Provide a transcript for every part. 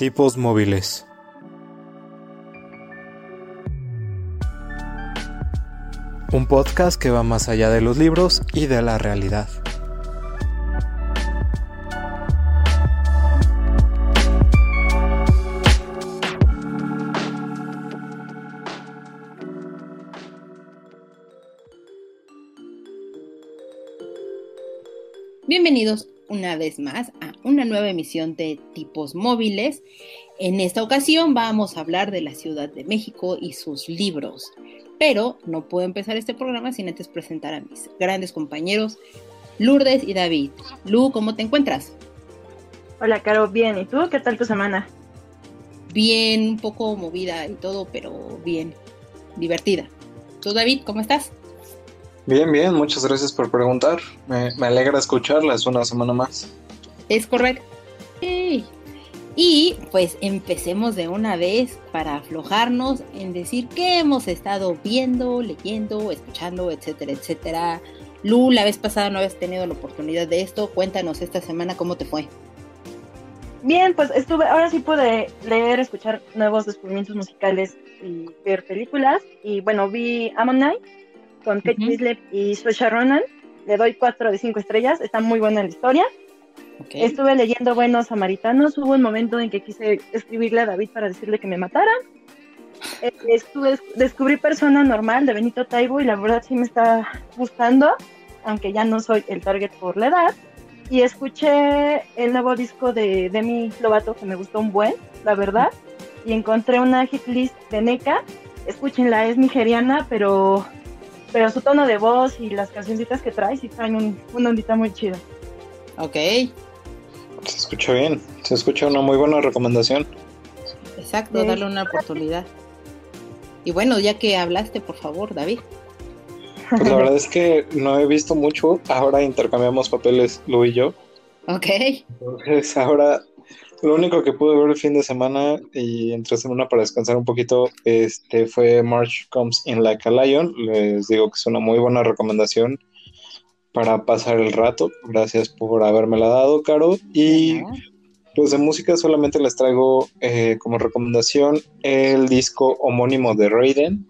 Tipos móviles. Un podcast que va más allá de los libros y de la realidad. Bienvenidos una vez más a una nueva emisión de Tipos Móviles. En esta ocasión vamos a hablar de la Ciudad de México y sus libros. Pero no puedo empezar este programa sin antes presentar a mis grandes compañeros Lourdes y David. Lu, ¿cómo te encuentras? Hola, Caro, bien. ¿Y tú? ¿Qué tal tu semana? Bien, un poco movida y todo, pero bien, divertida. ¿Tú, David, cómo estás? Bien, bien, muchas gracias por preguntar. Me, alegra escucharlas una semana más. Es correcto. Y pues empecemos de una vez para aflojarnos en decir qué hemos estado viendo, leyendo, escuchando, etcétera, etcétera. Lu, la vez pasada no habías tenido la oportunidad de esto. Cuéntanos esta semana cómo te fue. Bien, pues estuve, ahora sí pude leer, escuchar nuevos descubrimientos musicales y ver películas. Y bueno, vi Night con Kate Winslet y Saoirse Ronan. Le doy 4 de 5 estrellas, está muy buena la historia. Estuve leyendo Buenos Samaritanos, hubo un momento en que quise escribirle a David para decirle que me matara. Eh, estuve, descubrí Persona Normal de Benito Taibo y la verdad sí me está gustando, aunque ya no soy el target por la edad. Y escuché el nuevo disco de Demi Lovato que me gustó un buen, la verdad. Y encontré una hit list de NECA. Escúchenla, es nigeriana, pero pero su tono de voz y las cancioncitas que trae sí traen un, una ondita muy chida. Ok. Se escucha bien, se escucha una muy buena recomendación. Exacto, darle una oportunidad. Y bueno, ya que hablaste, por favor, David. Pues la verdad es que no he visto mucho, ahora intercambiamos papeles Lu y yo. Ok. Entonces ahora lo único que pude ver el fin de semana y entre semana para descansar un poquito este fue March Comes in Like a Lion. Les digo que es una muy buena recomendación para pasar el rato. Gracias por habérmela dado, Caro. Y pues de música solamente les traigo eh, como recomendación el disco homónimo de Raiden,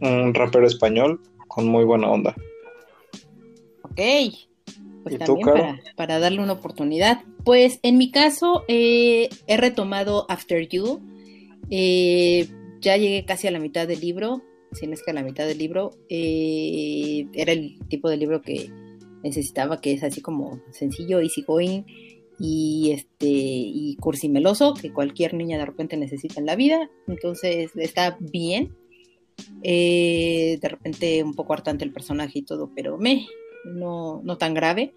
un rapero español con muy buena onda. Ok, pues también para, darle una oportunidad. Pues en mi caso eh, he retomado After You. Eh, ya llegué casi a la mitad del libro, si no es que a la mitad del libro. Eh, era el tipo de libro que necesitaba, que es así como sencillo, easy going y este y cursimeloso, que cualquier niña de repente necesita en la vida. Entonces está bien. de repente un poco hartante el personaje y todo, pero me, no, no tan grave.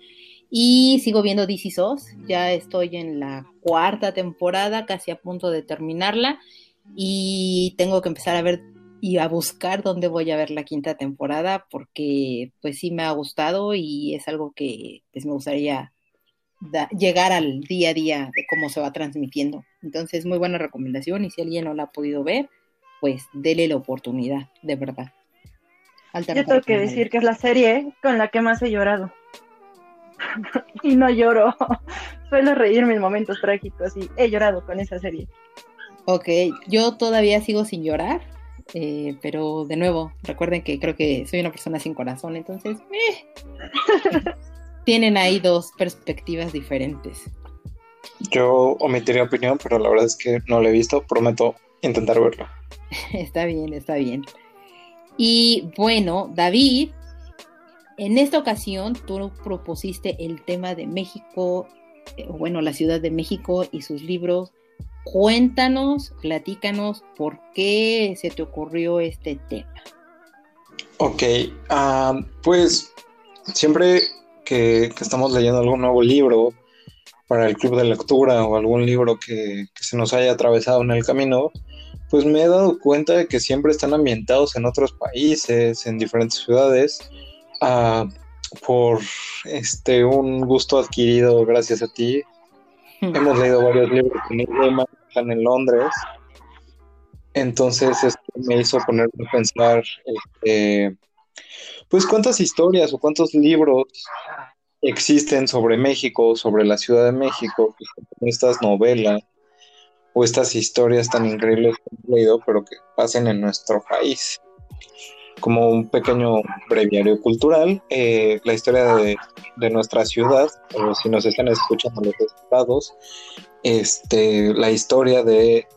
Y sigo viendo DC SOS, ya estoy en la cuarta temporada, casi a punto de terminarla. Y tengo que empezar a ver y a buscar dónde voy a ver la quinta temporada, porque pues sí me ha gustado y es algo que pues, me gustaría llegar al día a día de cómo se va transmitiendo. Entonces, muy buena recomendación y si alguien no la ha podido ver, pues dele la oportunidad, de verdad. Yo tengo que decir que es la serie con la que más he llorado. y no lloro. Suelo reírme en momentos trágicos y he llorado con esa serie. Ok, yo todavía sigo sin llorar, eh, pero de nuevo, recuerden que creo que soy una persona sin corazón, entonces eh, tienen ahí dos perspectivas diferentes. Yo omitiría opinión, pero la verdad es que no la he visto, prometo intentar verlo. está bien, está bien. Y bueno, David, en esta ocasión tú propusiste el tema de México, eh, bueno, la Ciudad de México y sus libros. Cuéntanos, platícanos por qué se te ocurrió este tema. Ok, ah, pues siempre que, estamos leyendo algún nuevo libro para el club de lectura o algún libro que se nos haya atravesado en el camino, pues me he dado cuenta de que siempre están ambientados en otros países, en diferentes ciudades, ah, por este un gusto adquirido gracias a ti. Hemos leído varios libros en están en Londres. Entonces esto me hizo ponerme a pensar, este, pues cuántas historias o cuántos libros existen sobre México, sobre la Ciudad de México, estas novelas o estas historias tan increíbles que hemos leído, pero que pasen en nuestro país. Como un pequeño breviario cultural, eh, la historia de, nuestra ciudad, o si nos están escuchando los estados, este, la historia de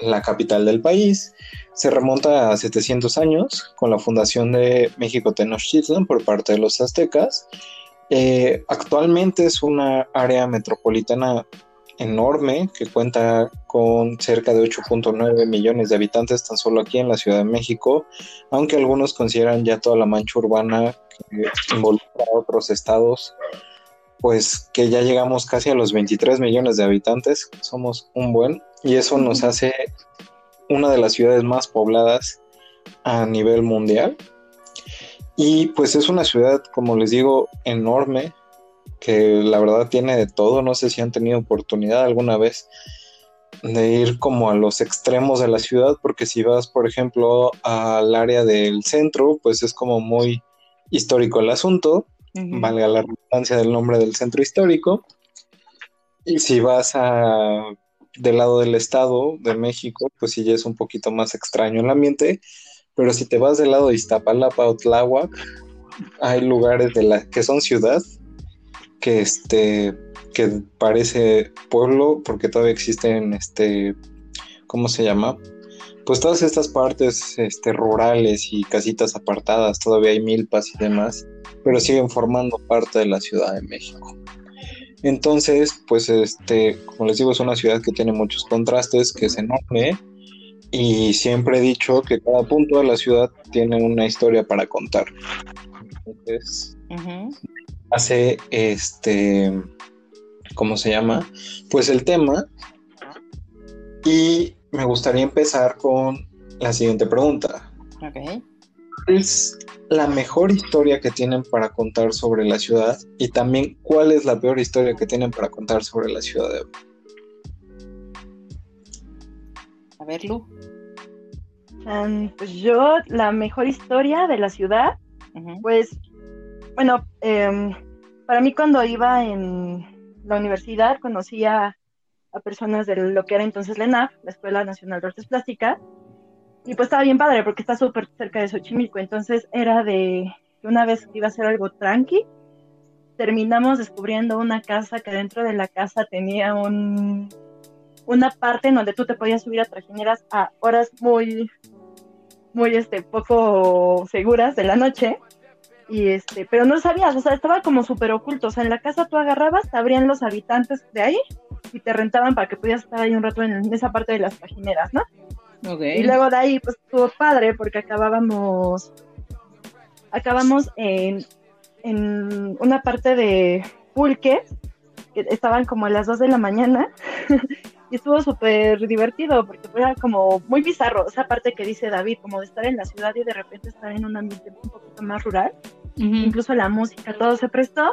la capital del país, se remonta a 700 años con la fundación de México Tenochtitlan por parte de los aztecas. Eh, actualmente es una área metropolitana enorme que cuenta con cerca de 8.9 millones de habitantes tan solo aquí en la Ciudad de México, aunque algunos consideran ya toda la mancha urbana que involucra a otros estados, pues que ya llegamos casi a los 23 millones de habitantes, somos un buen, y eso nos hace una de las ciudades más pobladas a nivel mundial. Y pues es una ciudad, como les digo, enorme, que la verdad tiene de todo. No sé si han tenido oportunidad alguna vez de ir como a los extremos de la ciudad, porque si vas, por ejemplo, al área del centro, pues es como muy histórico el asunto, valga la redundancia del nombre del centro histórico. Y si vas a del lado del Estado de México, pues sí ya es un poquito más extraño el ambiente, pero si te vas del lado de Iztapalapa o Tláhuac, hay lugares de la que son ciudad que este que parece pueblo porque todavía existen este ¿cómo se llama? Pues todas estas partes este, rurales y casitas apartadas, todavía hay milpas y demás, pero siguen formando parte de la Ciudad de México. Entonces, pues este, como les digo, es una ciudad que tiene muchos contrastes, que es enorme y siempre he dicho que cada punto de la ciudad tiene una historia para contar. Entonces, hace este, ¿cómo se llama? Pues el tema. Y me gustaría empezar con la siguiente pregunta. Ok es la mejor historia que tienen para contar sobre la ciudad? Y también, ¿cuál es la peor historia que tienen para contar sobre la ciudad de hoy? A ver, Lu. pues yo, la mejor historia de la ciudad, pues, bueno, em, para mí cuando iba en la universidad conocía a personas de lo que era entonces la ENAF, la Escuela Nacional de Artes Plásticas, y pues estaba bien padre porque está súper cerca de Xochimilco. Entonces era de que una vez iba a ser algo tranqui, terminamos descubriendo una casa que dentro de la casa tenía un, una parte en donde tú te podías subir a trajineras a horas muy, muy, este, poco seguras de la noche. Y este, pero no sabías, o sea, estaba como súper oculto. O sea, en la casa tú agarrabas, te abrían los habitantes de ahí y te rentaban para que pudieras estar ahí un rato en esa parte de las trajineras, ¿no? Y luego de ahí, pues estuvo padre porque acabábamos, acabamos en, en una parte de pulques, que estaban como a las 2 de la mañana, y estuvo súper divertido porque era como muy bizarro, esa parte que dice David, como de estar en la ciudad y de repente estar en un ambiente un poquito más rural, incluso la música, todo se prestó.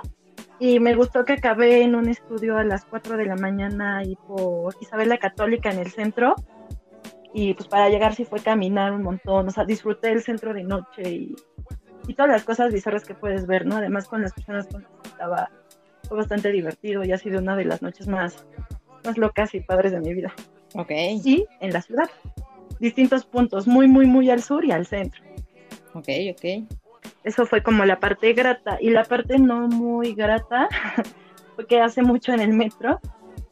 Y me gustó que acabé en un estudio a las 4 de la mañana y por Isabel la Católica en el centro, y pues para llegar sí fue caminar un montón, o sea, disfruté el centro de noche y, y todas las cosas bizarras que puedes ver, ¿no? Además con las personas con las que estaba, fue bastante divertido y ha sido una de las noches más, más locas y padres de mi vida. Ok. Y en la ciudad, distintos puntos, muy, muy, muy al sur y al centro. Ok, ok. Eso fue como la parte grata y la parte no muy grata, porque hace mucho en el metro,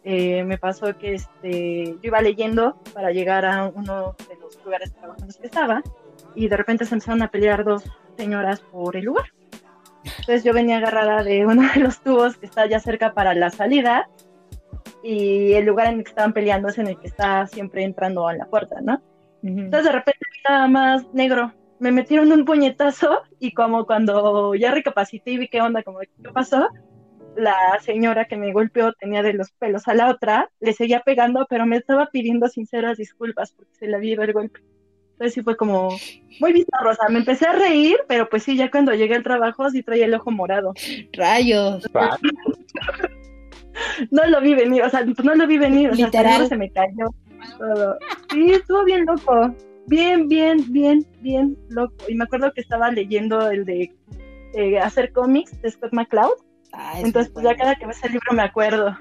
eh, me pasó que este, yo iba leyendo para llegar a uno de los lugares de trabajo en los que estaba y de repente se empezaron a pelear dos señoras por el lugar. Entonces yo venía agarrada de uno de los tubos que está ya cerca para la salida y el lugar en el que estaban peleando es en el que está siempre entrando a la puerta, ¿no? Entonces de repente estaba más negro. Me metieron un puñetazo y como cuando ya recapacité y vi qué onda, como qué pasó, la señora que me golpeó tenía de los pelos a la otra, le seguía pegando, pero me estaba pidiendo sinceras disculpas porque se le había ido el golpe. Entonces sí fue como muy bizarro, o sea, me empecé a reír, pero pues sí, ya cuando llegué al trabajo sí traía el ojo morado. Rayos. No lo vi venir, o sea, no lo vi venir, o sea, se me cayó todo. Sí, estuvo bien loco, bien, bien, bien, bien loco. Y me acuerdo que estaba leyendo el de eh, hacer cómics de Scott McCloud Ah, Entonces, pues ya cada que ves el libro me acuerdo.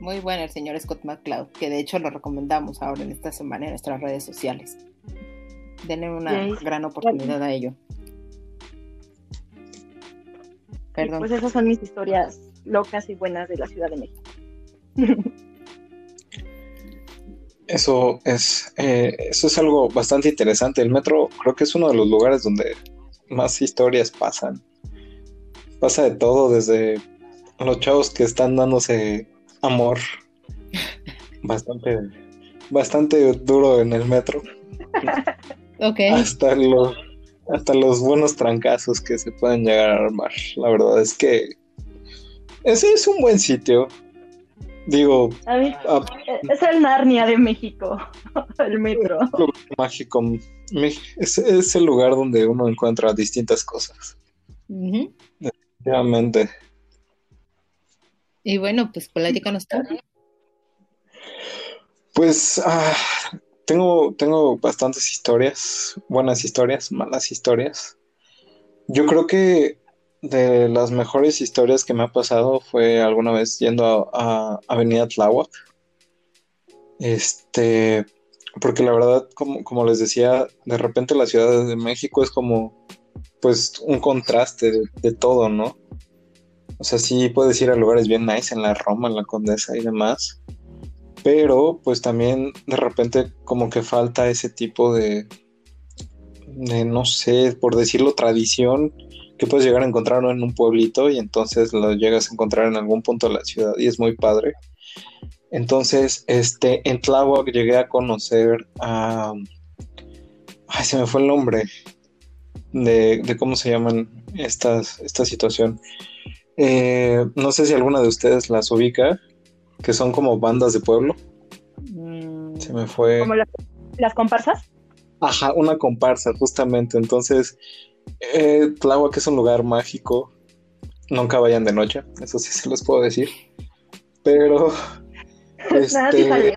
Muy bueno el señor Scott McCloud, que de hecho lo recomendamos ahora en esta semana en nuestras redes sociales. Denle una gran oportunidad a ello. Perdón. Pues esas son mis historias locas y buenas de la Ciudad de México. Eso es, eh, eso es algo bastante interesante. El metro creo que es uno de los lugares donde más historias pasan. Pasa de todo, desde los chavos que están dándose amor bastante, bastante duro en el metro. Hasta los, hasta los buenos trancazos que se pueden llegar a armar. La verdad es que ese es un buen sitio. Digo, ah, es el Narnia de México, el metro. mágico. Es, el lugar donde uno encuentra distintas cosas. Definitivamente. Y bueno, pues platícanos tú. Pues ah, tengo, tengo bastantes historias, buenas historias, malas historias. Yo creo que de las mejores historias que me ha pasado fue alguna vez yendo a, Avenida Tláhuac. Este, porque la verdad, como, como, les decía, de repente la Ciudad de México es como, pues, un contraste de, de todo, ¿no? O sea, sí puedes ir a lugares bien nice en la Roma, en la Condesa y demás. Pero pues también de repente como que falta ese tipo de, de no sé, por decirlo, tradición que puedes llegar a encontrar en un pueblito y entonces lo llegas a encontrar en algún punto de la ciudad y es muy padre. Entonces, este, en Tláhuac llegué a conocer a... Ay, se me fue el nombre de, de cómo se llaman estas, esta situación. Eh, no sé si alguna de ustedes las ubica, que son como bandas de pueblo. Mm. Se me fue. ¿Como las comparsas? Ajá, una comparsa, justamente. Entonces, eh, que es un lugar mágico. Nunca vayan de noche, eso sí se los puedo decir. Pero. este,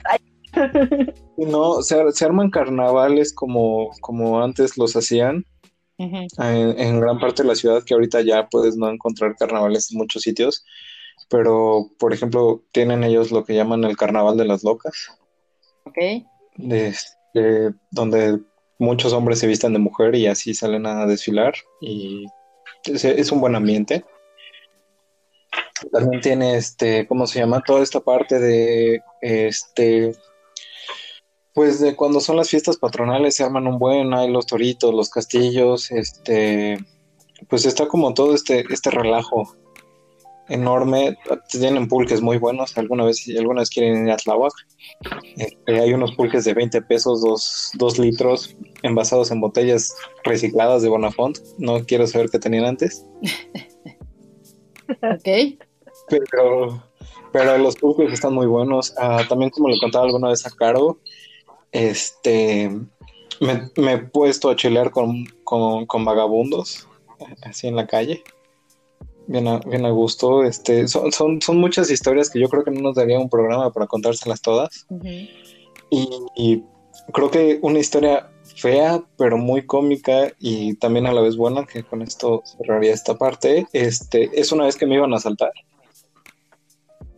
no, se, se, arman carnavales como, como antes los hacían en, gran parte de la ciudad, que ahorita ya puedes no encontrar carnavales en muchos sitios, pero por ejemplo, tienen ellos lo que llaman el carnaval de las locas. Ok. donde muchos hombres se visten de mujer y así salen a desfilar y es, es un buen ambiente. También tiene este, ¿cómo se llama? Toda esta parte de este pues de cuando son las fiestas patronales se arman un buen, hay los toritos, los castillos, este, pues está como todo este, este relajo enorme. Tienen pulques muy buenos. Alguna vez, alguna vez quieren ir a Tláhuac, este, hay unos pulques de 20 pesos, 2, litros, envasados en botellas recicladas de Bonafont. No quiero saber qué tenían antes. ok. Pero, pero los pulques están muy buenos. Ah, también, como le contaba alguna vez a Caro, este, me, he puesto a chilear con, vagabundos, así en la calle. Bien a, bien a gusto. Este, son, son, muchas historias que yo creo que no nos daría un programa para contárselas todas. y, creo que una historia fea, pero muy cómica y también a la vez buena, que con esto cerraría esta parte, este, es una vez que me iban a asaltar.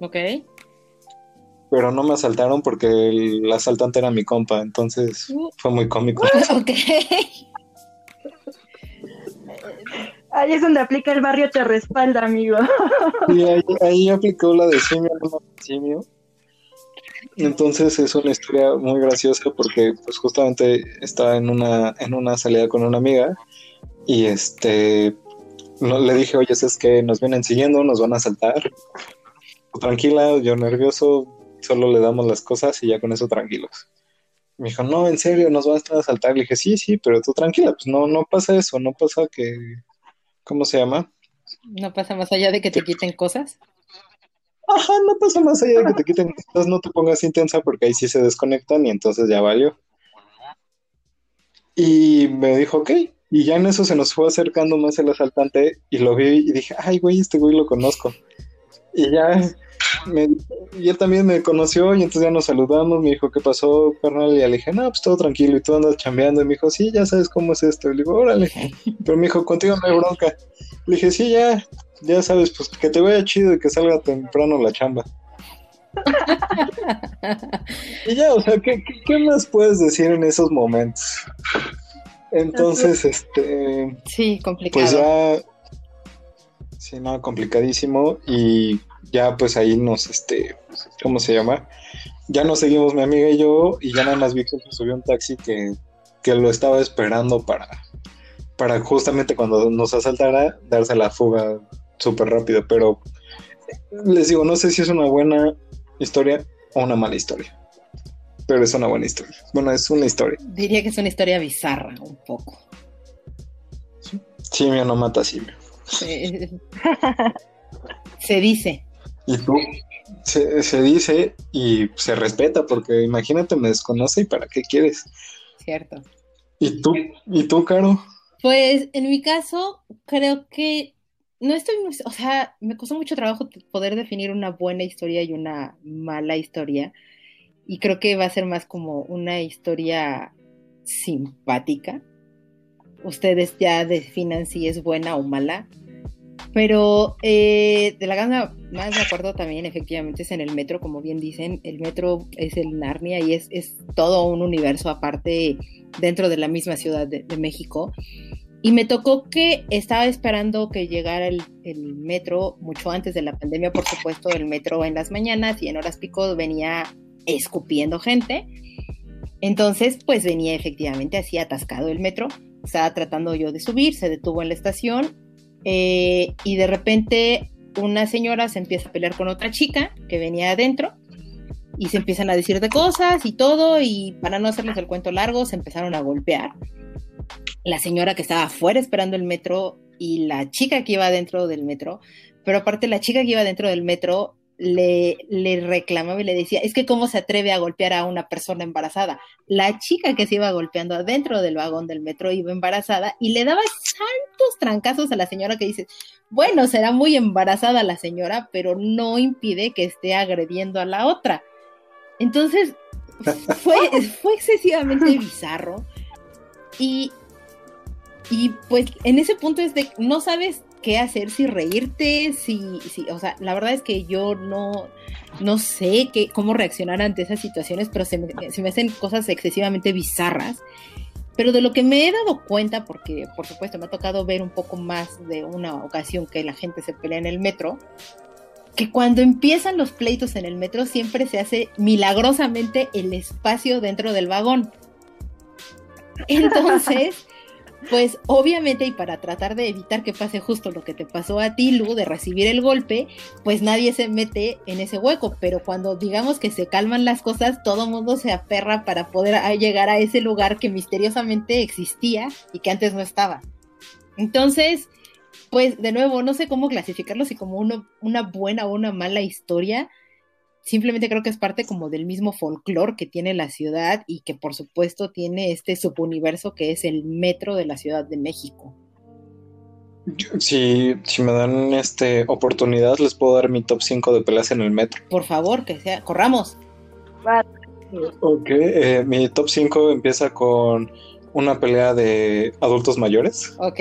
Ok pero no me asaltaron porque el asaltante era mi compa, entonces uh. fue muy cómico. ok. Ahí es donde aplica el barrio te respalda, amigo. Y ahí, aplicó la de simio, simio. Entonces es una historia muy graciosa porque pues justamente estaba en una, en una salida con una amiga y este no, le dije, oye, es que nos vienen siguiendo, nos van a asaltar. Tranquila, yo nervioso, solo le damos las cosas y ya con eso tranquilos. Me dijo, no, en serio, nos van a estar a asaltar. Le dije, sí, sí, pero tú tranquila, pues no, no pasa eso, no pasa que, ¿cómo se llama? No pasa más allá de que te quiten cosas. Ajá, no pasa más allá de que te quiten cosas, no te pongas intensa porque ahí sí se desconectan y entonces ya valió. Y me dijo, ok, y ya en eso se nos fue acercando más el asaltante y lo vi y dije, ay, güey, este güey lo conozco. Y ya y él también me conoció y entonces ya nos saludamos, me dijo, ¿qué pasó, carnal? Y le dije, no, pues todo tranquilo, y tú andas chambeando, y me dijo, sí, ya sabes cómo es esto, y le digo, órale, pero me dijo, contigo no hay bronca, le dije, sí, ya, ya sabes, pues que te vaya chido y que salga temprano la chamba. y ya, o sea, ¿qué, más puedes decir en esos momentos? Entonces, este. Sí, complicado. Pues ya. Sí, no, complicadísimo. Y ya, pues ahí nos, este. ¿Cómo se llama? Ya nos seguimos mi amiga y yo. Y ya nada más vi que subió un taxi que, que lo estaba esperando para. Para justamente cuando nos asaltara, darse la fuga súper rápido. Pero les digo, no sé si es una buena historia o una mala historia. Pero es una buena historia. Bueno, es una historia. Diría que es una historia bizarra, un poco. Simio no mata simio. se dice. Y tú, se, dice y se respeta, porque imagínate, me desconoce y para qué quieres. Cierto. ¿Y tú, y tú, Caro? Pues en mi caso, creo que no estoy, o sea, me costó mucho trabajo poder definir una buena historia y una mala historia. Y creo que va a ser más como una historia simpática. Ustedes ya definan si es buena o mala. Pero eh, de la gana más de acuerdo también, efectivamente, es en el metro, como bien dicen. El metro es el Narnia y es, es todo un universo aparte dentro de la misma ciudad de México. Y me tocó que estaba esperando que llegara el, metro mucho antes de la pandemia, por supuesto, el metro en las mañanas y en horas pico venía escupiendo gente. Entonces, pues venía efectivamente así atascado el metro. Estaba tratando yo de subir, se detuvo en la estación eh, y de repente una señora se empieza a pelear con otra chica que venía adentro y se empiezan a decir de cosas y todo y para no hacerles el cuento largo se empezaron a golpear. La señora que estaba afuera esperando el metro y la chica que iba dentro del metro, pero aparte la chica que iba dentro del metro le, le reclamaba y le decía, es que cómo se atreve a golpear a una persona embarazada. La chica que se iba golpeando adentro del vagón del metro iba embarazada y le daba santos trancazos a la señora que dice, bueno, será muy embarazada la señora, pero no impide que esté agrediendo a la otra. Entonces, fue, fue excesivamente bizarro. Y y pues en ese punto es de no sabes qué hacer, si reírte, si, si o sea, la verdad es que yo no, no sé qué, cómo reaccionar ante esas situaciones, pero se me, se me hacen cosas excesivamente bizarras. Pero de lo que me he dado cuenta, porque por supuesto me ha tocado ver un poco más de una ocasión que la gente se pelea en el metro, que cuando empiezan los pleitos en el metro siempre se hace milagrosamente el espacio dentro del vagón. Entonces, pues obviamente y para tratar de evitar que pase justo lo que te pasó a ti, Lu, de recibir el golpe, pues nadie se mete en ese hueco, pero cuando digamos que se calman las cosas, todo mundo se aferra para poder llegar a ese lugar que misteriosamente existía y que antes no estaba. Entonces, pues de nuevo, no sé cómo clasificarlo, si como una buena o una mala historia, simplemente creo que es parte como del mismo folclore que tiene la ciudad y que por supuesto tiene este subuniverso que es el metro de la Ciudad de México. Si, si me dan este oportunidad, les puedo dar mi top 5 de peleas en el metro. Por favor, que sea, corramos. Ok, eh, mi top 5 empieza con una pelea de adultos mayores. Ok.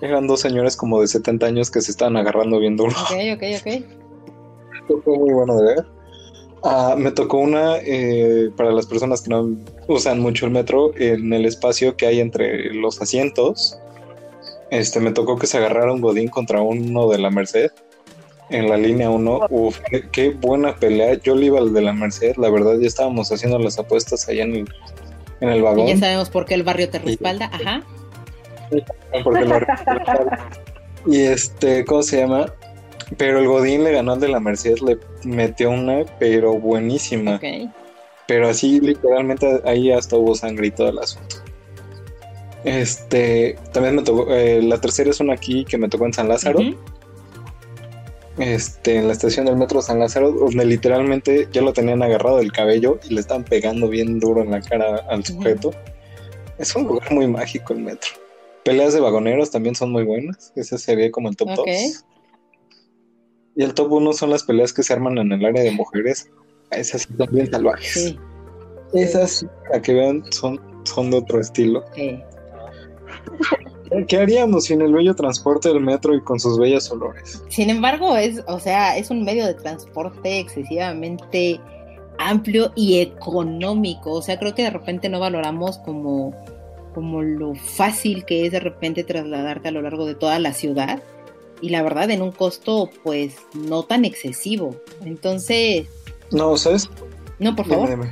Eran dos señores como de 70 años que se estaban agarrando bien duro. Ok, ok, ok fue muy bueno de ver. Ah, me tocó una eh, para las personas que no usan mucho el metro, en el espacio que hay entre los asientos. Este, me tocó que se agarrara un Godín contra uno de la Merced en la línea 1. Uf, qué, buena pelea. Yo le iba al de la Merced, la verdad, ya estábamos haciendo las apuestas allá en el, en el vagón. Y ya sabemos por qué el barrio te respalda, ajá. Porque el barrio te respalda. Y este, ¿cómo se llama? Pero el Godín le ganó al de la Mercedes, le metió una, pero buenísima. Pero así, literalmente, ahí hasta hubo sangre y todo el asunto. Este, también me tocó, eh, la tercera es una aquí que me tocó en San Lázaro. Este, en la estación del metro San Lázaro, donde literalmente ya lo tenían agarrado del cabello y le estaban pegando bien duro en la cara al sujeto. Es un lugar muy mágico el metro. Peleas de vagoneros también son muy buenas. Ese sería como el top 2. Y el top 1 son las peleas que se arman en el área de mujeres. Esas sí son bien salvajes. Esas, a que vean, son, son de otro estilo. ¿Qué haríamos sin el bello transporte del metro y con sus bellas olores? Sin embargo, es, o sea, es un medio de transporte excesivamente amplio y económico. O sea, creo que de repente no valoramos como, como lo fácil que es de repente trasladarte a lo largo de toda la ciudad. Y la verdad, en un costo, pues, no tan excesivo. Entonces. No, ¿sabes? No, por favor.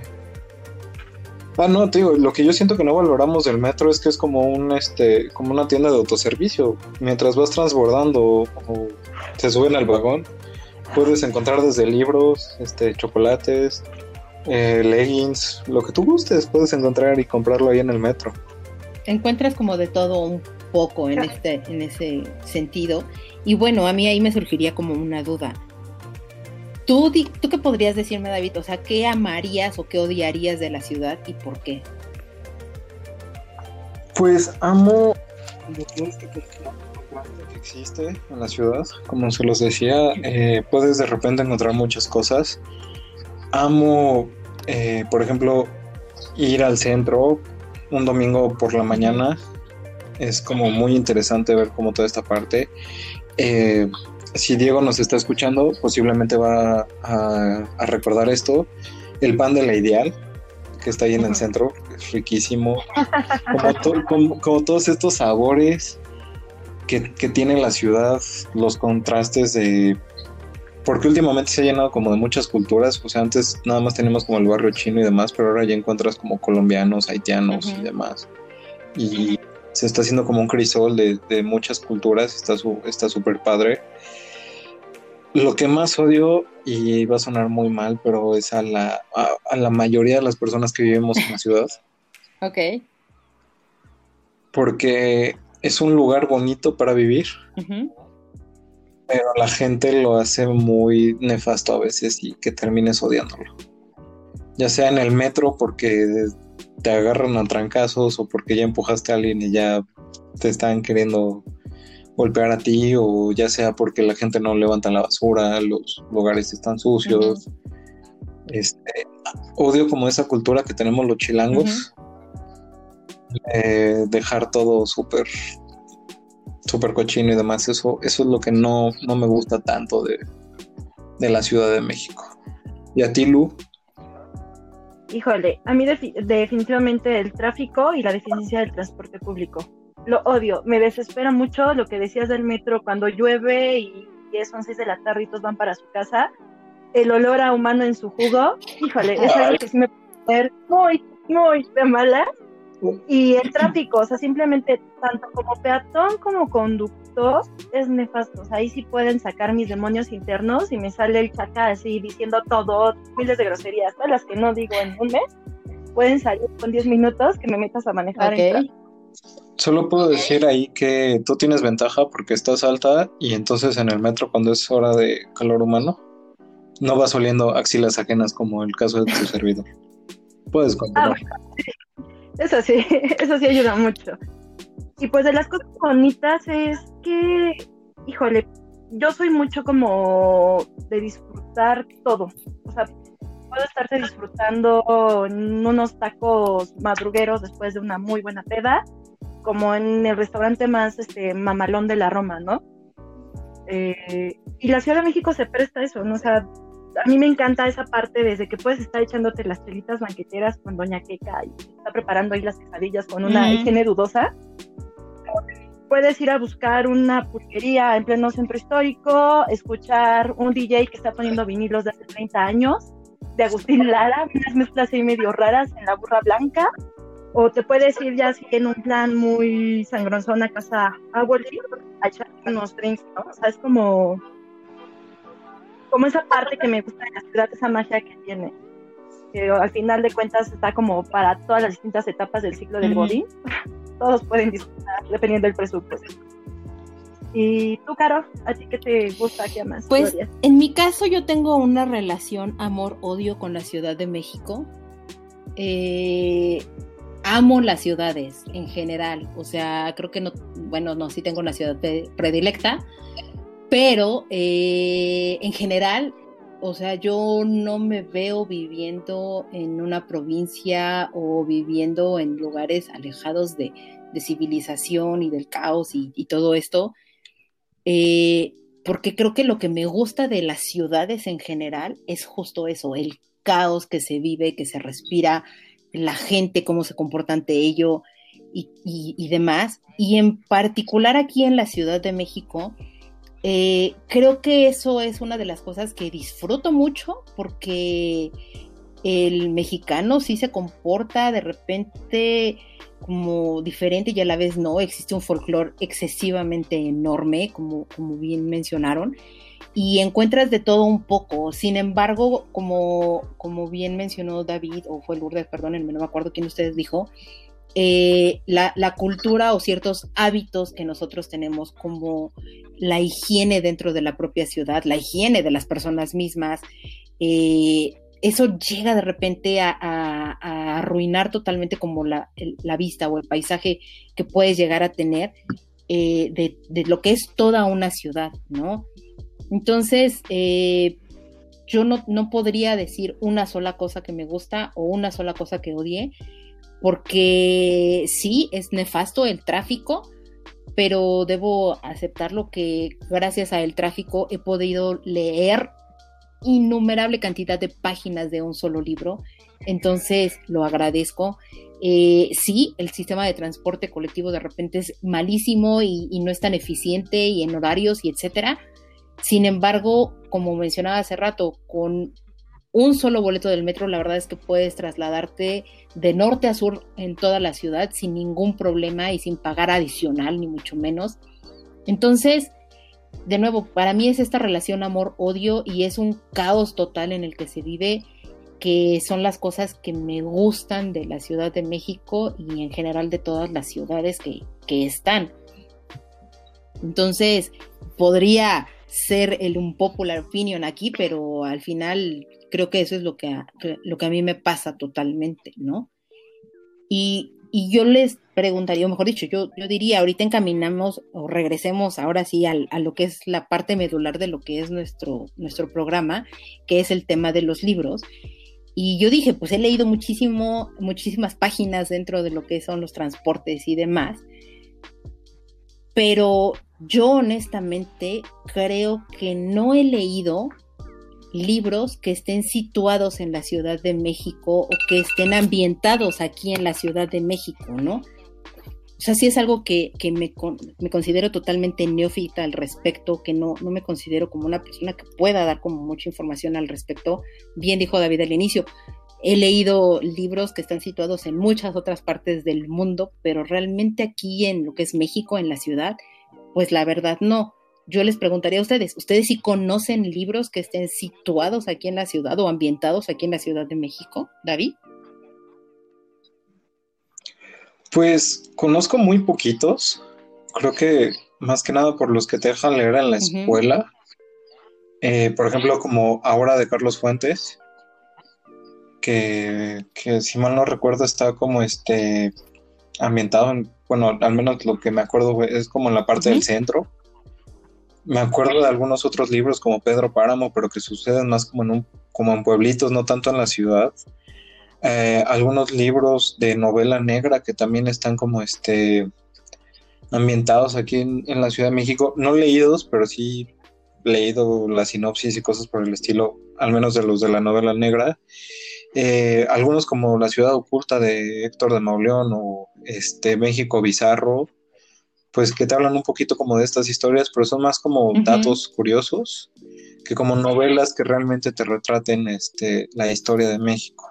Ah, no, te digo, lo que yo siento que no valoramos del metro es que es como un este, como una tienda de autoservicio. Mientras vas transbordando o, te suben al vagón, puedes encontrar desde libros, este, chocolates, eh, leggings, lo que tú gustes, puedes encontrar y comprarlo ahí en el metro. Encuentras como de todo un poco en este, en ese sentido. Y bueno, a mí ahí me surgiría como una duda. ¿Tú, ¿Tú qué podrías decirme, David? O sea, ¿qué amarías o qué odiarías de la ciudad y por qué? Pues amo que existe en la ciudad. Como se los decía, eh, puedes de repente encontrar muchas cosas. Amo, eh, por ejemplo, ir al centro un domingo por la mañana. Es como muy interesante ver como toda esta parte. Eh, si Diego nos está escuchando, posiblemente va a, recordar esto. El pan de la ideal, que está ahí en el centro, es riquísimo. Como, todos estos sabores que, tiene la ciudad, los contrastes de... Porque últimamente se ha llenado como de muchas culturas, o sea, antes nada más teníamos como el barrio chino y demás, pero ahora ya encuentras como colombianos, haitianos y demás. Y se está haciendo como un crisol de, muchas culturas, está está súper padre. Lo que más odio, y va a sonar muy mal, pero es a la, a, la mayoría de las personas que vivimos en la ciudad. ok. Porque es un lugar bonito para vivir, pero la gente lo hace muy nefasto a veces y que termines odiándolo. Ya sea en el metro porque te agarran a trancazos o porque ya empujaste a alguien y ya te están queriendo golpear a ti o ya sea porque la gente no levanta la basura, los lugares están sucios. Este, odio como esa cultura que tenemos los chilangos. dejar todo súper súper cochino y demás, eso, eso es lo que no, no me gusta tanto de, de la Ciudad de México. ¿Y a ti, Lu? Híjole, a mí definitivamente el tráfico y la deficiencia del transporte público lo odio, me desespera mucho lo que decías del metro cuando llueve y es 11 de la tarde y todos van para su casa, el olor a humano en su jugo, híjole, es algo que sí me puede ver muy, muy mala. Y el tráfico, o sea, simplemente tanto como peatón como conductor es nefasto. O sea, ahí sí pueden sacar mis demonios internos y me sale el chaca así diciendo todo, miles de groserías, todas las que no digo en un mes, pueden salir con 10 minutos que me metas a manejar en Solo puedo decir ahí que tú tienes ventaja porque estás alta y entonces en el metro cuando es hora de calor humano no vas oliendo axilas ajenas como el caso de tu servidor. Puedes continuar. Ah, eso sí, eso sí ayuda mucho. Y pues de las cosas bonitas es que, híjole, yo soy mucho como de disfrutar todo. O sea, puedo estarte disfrutando en unos tacos madrugueros después de una muy buena peda como en el restaurante más este mamalón de la Roma, ¿no? Eh, y la Ciudad de México se presta eso, ¿no? O sea, a mí me encanta esa parte desde que puedes estar echándote las chelitas banqueteras con Doña Queca y está preparando ahí las quesadillas con una higiene dudosa. Puedes ir a buscar una pulquería en pleno centro histórico, escuchar un DJ que está poniendo vinilos de hace 30 años, de Agustín Lara, unas mezclas ahí medio raras en la burra blanca, o te puedes ir ya así en un plan muy sangronzón a casa abueli a echar unos drinks, ¿no? O sea, es como, como esa parte que me gusta de la ciudad, esa magia que tiene. Que al final de cuentas está como para todas las distintas etapas del ciclo del body. Todos pueden disfrutar dependiendo del presupuesto. ¿Y tú, Caro? ¿A ti qué te gusta? ¿Qué más? Pues en mi caso yo tengo una relación amor-odio con la Ciudad de México. Eh, amo las ciudades en general, o sea, creo que no, bueno, no, sí tengo una ciudad predilecta, pero eh, en general, o sea, yo no me veo viviendo en una provincia o viviendo en lugares alejados de, civilización y del caos y, todo esto, eh, porque creo que lo que me gusta de las ciudades en general es justo eso, el caos que se vive, que se respira, la gente, cómo se comporta ante ello y, demás. Y en particular aquí en la Ciudad de México, eh, creo que eso es una de las cosas que disfruto mucho porque el mexicano sí se comporta de repente como diferente y a la vez no, existe un folclore excesivamente enorme, como, como bien mencionaron, y encuentras de todo un poco. Sin embargo, como, como bien mencionó David, o fue Lourdes, perdónenme, no me acuerdo quién ustedes dijo, eh, la, cultura o ciertos hábitos que nosotros tenemos, como la higiene dentro de la propia ciudad, la higiene de las personas mismas, eh, eso llega de repente a, arruinar totalmente como la, vista o el paisaje que puedes llegar a tener eh, de, lo que es toda una ciudad, ¿no? Entonces, yo no, no, podría decir una sola cosa que me gusta o una sola cosa que odie, porque sí, es nefasto el tráfico, pero debo aceptarlo que gracias al tráfico he podido leer innumerable cantidad de páginas de un solo libro, entonces lo agradezco. Eh, sí, el sistema de transporte colectivo de repente es malísimo y, no es tan eficiente y en horarios y etcétera. Sin embargo, como mencionaba hace rato, con un solo boleto del metro, la verdad es que puedes trasladarte de norte a sur en toda la ciudad sin ningún problema y sin pagar adicional, ni mucho menos. Entonces, de nuevo, para mí es esta relación amor-odio y es un caos total en el que se vive, que son las cosas que me gustan de la Ciudad de México y en general de todas las ciudades que, están. Entonces, podría ser el un popular opinion aquí, pero al final creo que eso es lo que lo que a mí me pasa totalmente, ¿no? Y y yo les preguntaría, mejor dicho, yo, yo diría, ahorita encaminamos o regresemos ahora sí a lo que es la parte medular de lo que es nuestro, nuestro programa, que es el tema de los libros. Y yo dije, pues he leído muchísimo, muchísimas páginas dentro de lo que son los transportes y demás, pero yo honestamente creo que no he leído libros que estén situados en la Ciudad de México o que estén ambientados aquí en la Ciudad de México, ¿no? O sea, sí es algo que, me, me, considero totalmente neófita al respecto, que no, no me considero como una persona que pueda dar como mucha información al respecto. Bien dijo David al inicio, he leído libros que están situados en muchas otras partes del mundo, pero realmente aquí en lo que es México, en la ciudad, pues la verdad no yo les preguntaría a ustedes, ¿ustedes sí conocen libros que estén situados aquí en la ciudad o ambientados aquí en la Ciudad de México? David. Pues conozco muy poquitos, creo que más que nada por los que te dejan leer en la escuela. Eh, por ejemplo, como ahora de Carlos Fuentes, que, que, si mal no recuerdo está como este ambientado en, bueno, al menos lo que me acuerdo es como en la parte del centro me acuerdo de algunos otros libros como Pedro Páramo, pero que suceden más como en, un, como en pueblitos, no tanto en la ciudad. Eh, algunos libros de novela negra que también están como este ambientados aquí en, la Ciudad de México, no leídos, pero sí leído la sinopsis y cosas por el estilo, al menos de los de la novela negra. Eh, algunos como La ciudad oculta de Héctor de Mauleón o este México Bizarro, pues que te hablan un poquito como de estas historias, pero son más como datos curiosos que como novelas que realmente te retraten este, la historia de México.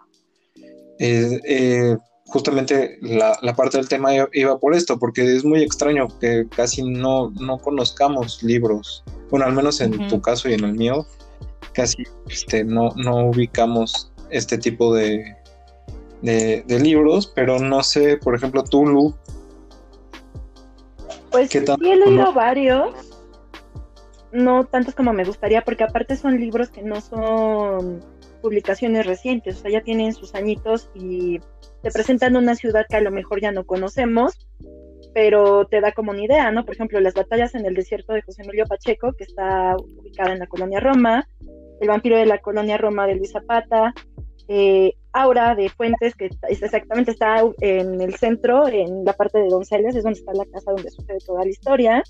Eh, eh, justamente la, parte del tema iba por esto, porque es muy extraño que casi no, no conozcamos libros, bueno, al menos en tu caso y en el mío, casi este, no, no ubicamos este tipo de, de, de libros, pero no sé, por ejemplo, Tulu, pues sí he leído varios, no tantos como me gustaría, porque aparte son libros que no son publicaciones recientes, o sea, ya tienen sus añitos y te presentan una ciudad que a lo mejor ya no conocemos, pero te da como una idea, ¿no? Por ejemplo, las batallas en el desierto de José Emilio Pacheco, que está ubicada en la colonia Roma, El vampiro de la colonia Roma de Luis Zapata, eh, Aura de Fuentes, que exactamente está en el centro, en la parte de Donceles, es donde está la casa donde sucede toda la historia.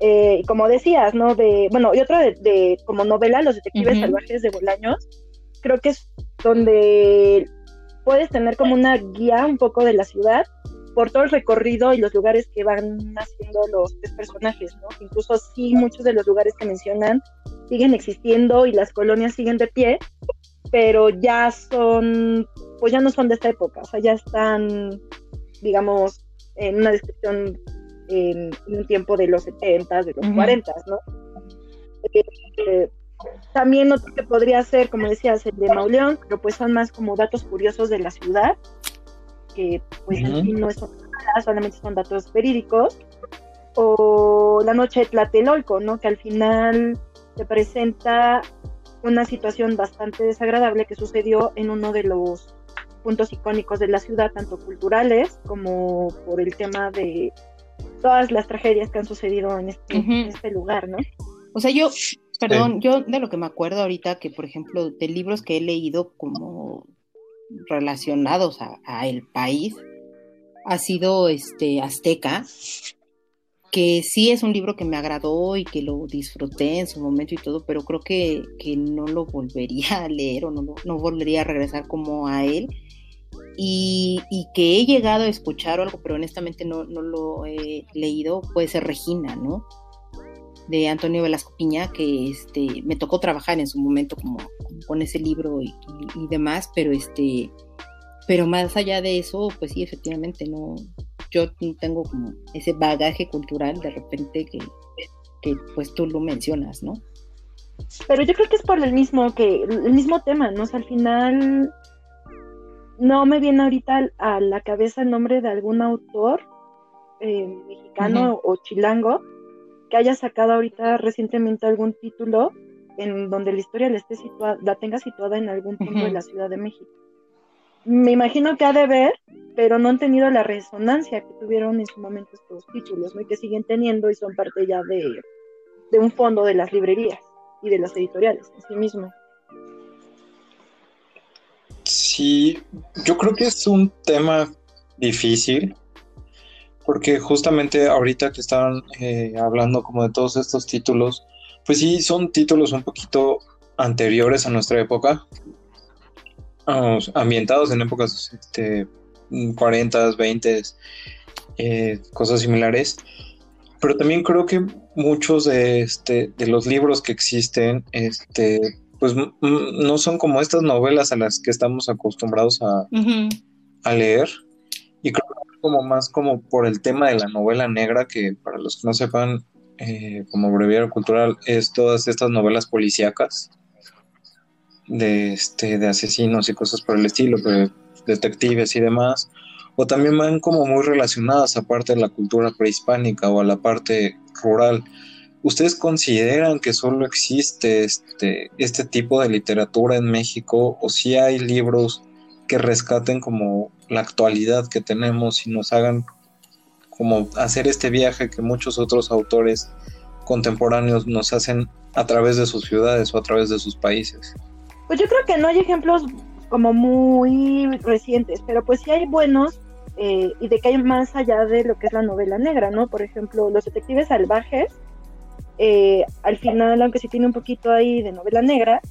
Eh, como decías, ¿no? De, bueno, y otra de, como novela, Los Detectives Salvajes de Bolaños, creo que es donde puedes tener como una guía un poco de la ciudad por todo el recorrido y los lugares que van haciendo los tres personajes, ¿no? Incluso sí, muchos de los lugares que mencionan siguen existiendo y las colonias siguen de pie, pero ya son, pues ya no son de esta época, o sea, ya están, digamos, en una descripción en, un tiempo de los 70, de los 40, ¿no? Eh, también otro que podría ser, como decías, el de Mauleón, pero pues son más como datos curiosos de la ciudad, que pues no son nada, solamente son datos verídicos. O La Noche de Tlatelolco, ¿no? Que al final te presenta una situación bastante desagradable que sucedió en uno de los puntos icónicos de la ciudad, tanto culturales como por el tema de todas las tragedias que han sucedido en este, en este lugar, ¿no? O sea, yo Perdón, yo de lo que me acuerdo ahorita, que por ejemplo, de libros que he leído como relacionados a, el país, ha sido este Azteca, que sí es un libro que me agradó y que lo disfruté en su momento y todo, pero creo que, no lo volvería a leer o no, no volvería a regresar como a él. Y, y, que he llegado a escuchar algo, pero honestamente no, no lo he leído, puede ser Regina, ¿no? de Antonio Velasco Piña, que este, me tocó trabajar en su momento como, con ese libro y, demás, pero este, pero más allá de eso, pues sí, efectivamente, no, yo tengo como ese bagaje cultural de repente que, que pues tú lo mencionas, ¿no? Pero yo creo que es por el mismo que, el mismo tema, ¿no? O sea, al final no me viene ahorita a la cabeza el nombre de algún autor eh, mexicano o chilango que haya sacado ahorita recientemente algún título en donde la historia la, esté situada, la tenga situada en algún punto de la Ciudad de México. Me imagino que ha de ver, pero no han tenido la resonancia que tuvieron en su momento estos títulos, ¿no? y que siguen teniendo y son parte ya de, de un fondo de las librerías y de las editoriales en sí mismo. Sí, yo creo que es un tema difícil porque justamente ahorita que estaban eh, hablando como de todos estos títulos, pues sí, son títulos un poquito anteriores a nuestra época, ambientados en épocas este, 40, 20, eh, cosas similares. Pero también creo que muchos de, este, de los libros que existen, este, pues no son como estas novelas a las que estamos acostumbrados a, a leer. Y creo como más como por el tema de la novela negra, que para los que no sepan, eh, como breviario cultural, es todas estas novelas policíacas de, este, de asesinos y cosas por el estilo, detectives y demás, o también van como muy relacionadas aparte de la cultura prehispánica o a la parte rural. ¿Ustedes consideran que solo existe este, este tipo de literatura en México o si hay libros que rescaten como la actualidad que tenemos y nos hagan como hacer este viaje que muchos otros autores contemporáneos nos hacen a través de sus ciudades o a través de sus países. Pues yo creo que no hay ejemplos como muy recientes, pero pues sí hay buenos eh, y de que hay más allá de lo que es la novela negra, ¿no? Por ejemplo, Los Detectives Salvajes, eh, al final, aunque sí tiene un poquito ahí de novela negra,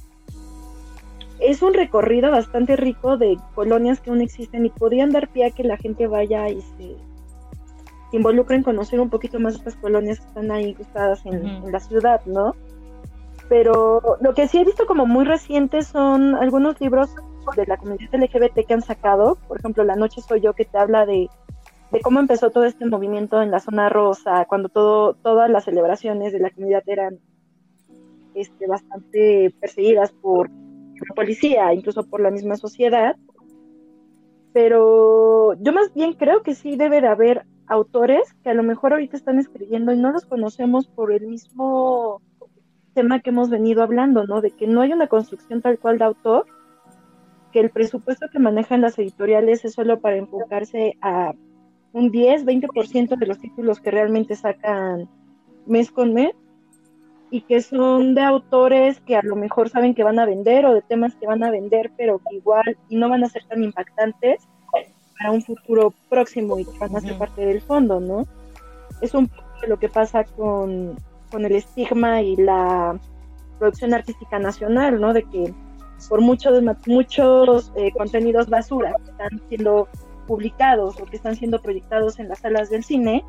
es un recorrido bastante rico de colonias que aún existen y podrían dar pie a que la gente vaya y se, involucre en conocer un poquito más estas colonias que están ahí incrustadas en, la ciudad, ¿no? Pero lo que sí he visto como muy reciente son algunos libros de la comunidad LGBT que han sacado, por ejemplo, La Noche Soy Yo, que te habla de, de cómo empezó todo este movimiento en la zona rosa, cuando todo, todas las celebraciones de la comunidad eran este, bastante perseguidas por la policía, incluso por la misma sociedad. Pero yo más bien creo que sí debe de haber autores que a lo mejor ahorita están escribiendo y no los conocemos por el mismo tema que hemos venido hablando, ¿no? De que no hay una construcción tal cual de autor, que el presupuesto que manejan las editoriales es solo para enfocarse a un 10, 20% de los títulos que realmente sacan mes con mes y que son de autores que a lo mejor saben que van a vender o de temas que van a vender, pero que igual y no van a ser tan impactantes para un futuro próximo y que van a ser parte del fondo, ¿no? Es un poco lo que pasa con, con el estigma y la producción artística nacional, ¿no? De que por muchos, muchos eh, contenidos basura que están siendo publicados o que están siendo proyectados en las salas del cine,